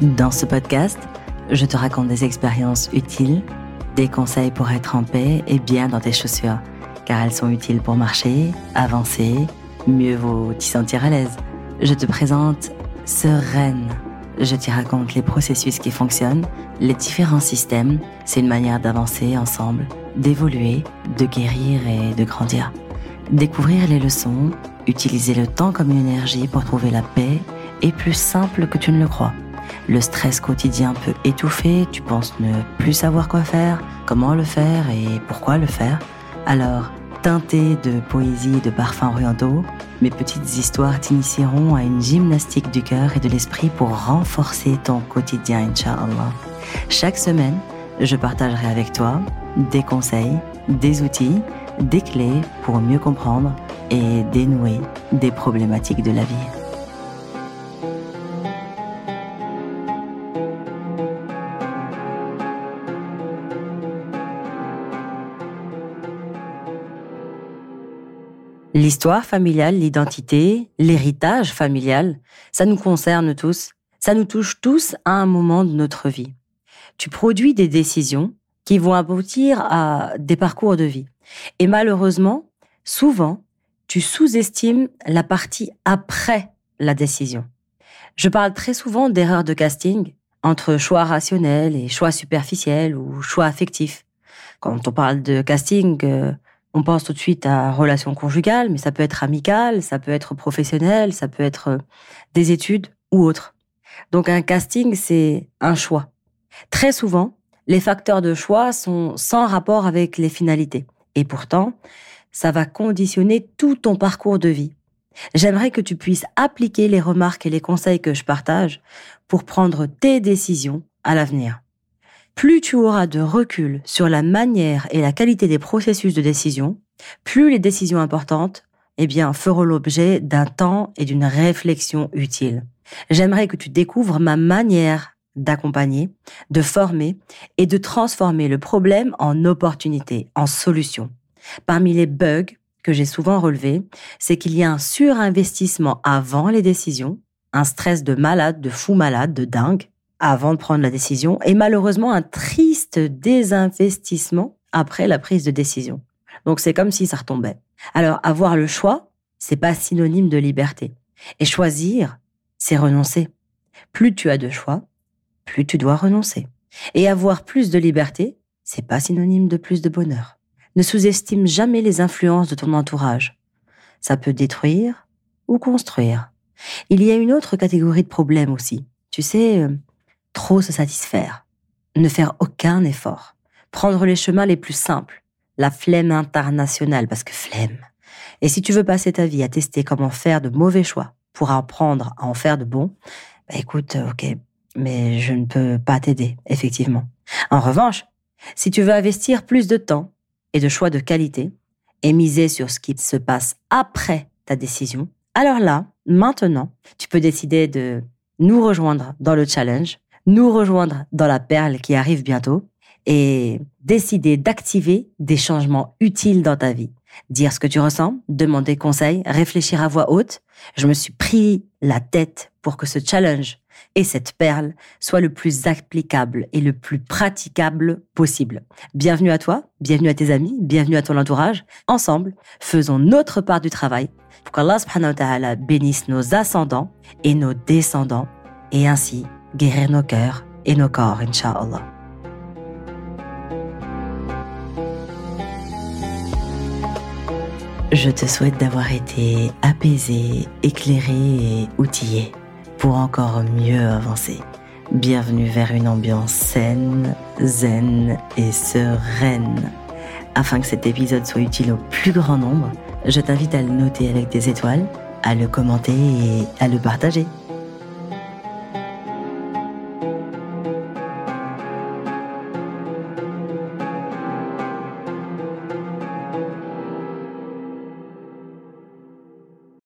Dans ce podcast, je te raconte des expériences utiles, des conseils pour être en paix et bien dans tes chaussures, car elles sont utiles pour marcher, avancer, mieux vaut t'y sentir à l'aise. Je te présente Sereine. Je t'y raconte les processus qui fonctionnent, les différents systèmes. C'est une manière d'avancer ensemble, d'évoluer, de guérir et de grandir. Découvrir les leçons, utiliser le temps comme une énergie pour trouver la paix est plus simple que tu ne le crois. Le stress quotidien peut étouffer, tu penses ne plus savoir quoi faire, comment le faire et pourquoi le faire. Alors, teinté de poésie et de parfums orientaux, mes petites histoires t'initieront à une gymnastique du cœur et de l'esprit pour renforcer ton quotidien, Inch'Allah. Chaque semaine, je partagerai avec toi des conseils, des outils, des clés pour mieux comprendre et dénouer des problématiques de la vie. L'histoire familiale, l'identité, l'héritage familial, ça nous concerne tous. Ça nous touche tous à un moment de notre vie. Tu produis des décisions qui vont aboutir à des parcours de vie. Et malheureusement, souvent, tu sous-estimes la partie après la décision. Je parle très souvent d'erreurs de casting entre choix rationnels et choix superficiels ou choix affectifs. Quand on parle de casting, euh, on pense tout de suite à relation conjugale, mais ça peut être amical, ça peut être professionnel, ça peut être euh, des études ou autre. Donc un casting, c'est un choix. Très souvent, les facteurs de choix sont sans rapport avec les finalités. Et pourtant, ça va conditionner tout ton parcours de vie. J'aimerais que tu puisses appliquer les remarques et les conseils que je partage pour prendre tes décisions à l'avenir plus tu auras de recul sur la manière et la qualité des processus de décision, plus les décisions importantes eh bien, feront l'objet d'un temps et d'une réflexion utile. J'aimerais que tu découvres ma manière d'accompagner, de former et de transformer le problème en opportunité, en solution. Parmi les bugs que j'ai souvent relevés, c'est qu'il y a un surinvestissement avant les décisions, un stress de malade, de fou malade, de dingue, avant de prendre la décision et malheureusement un triste désinvestissement après la prise de décision. Donc c'est comme si ça retombait. Alors avoir le choix, c'est pas synonyme de liberté. Et choisir, c'est renoncer. Plus tu as de choix, plus tu dois renoncer. Et avoir plus de liberté, c'est pas synonyme de plus de bonheur. Ne sous-estime jamais les influences de ton entourage. Ça peut détruire ou construire. Il y a une autre catégorie de problèmes aussi. Tu sais, euh, trop se satisfaire, ne faire aucun effort, prendre les chemins les plus simples, la flemme internationale, parce que flemme. Et si tu veux passer ta vie à tester comment faire de mauvais choix pour apprendre à en faire de bons, bah écoute, ok, mais je ne peux pas t'aider, effectivement. En revanche, si tu veux investir plus de temps et de choix de qualité et miser sur ce qui se passe après ta décision, alors là, maintenant, tu peux décider de nous rejoindre dans le challenge nous rejoindre dans la perle qui arrive bientôt et décider d'activer des changements utiles dans ta vie. Dire ce que tu ressens, demander conseil, réfléchir à voix haute. Je me suis pris la tête pour que ce challenge et cette perle soient le plus applicable et le plus praticable possible. Bienvenue à toi, bienvenue à tes amis, bienvenue à ton entourage. Ensemble, faisons notre part du travail pour qu'Allah bénisse nos ascendants et nos descendants et ainsi guérir nos cœurs et nos corps, Inch'Allah. Je te souhaite d'avoir été apaisé, éclairé et outillé pour encore mieux avancer. Bienvenue vers une ambiance saine, zen et sereine. Afin que cet épisode soit utile au plus grand nombre, je t'invite à le noter avec des étoiles, à le commenter et à le partager.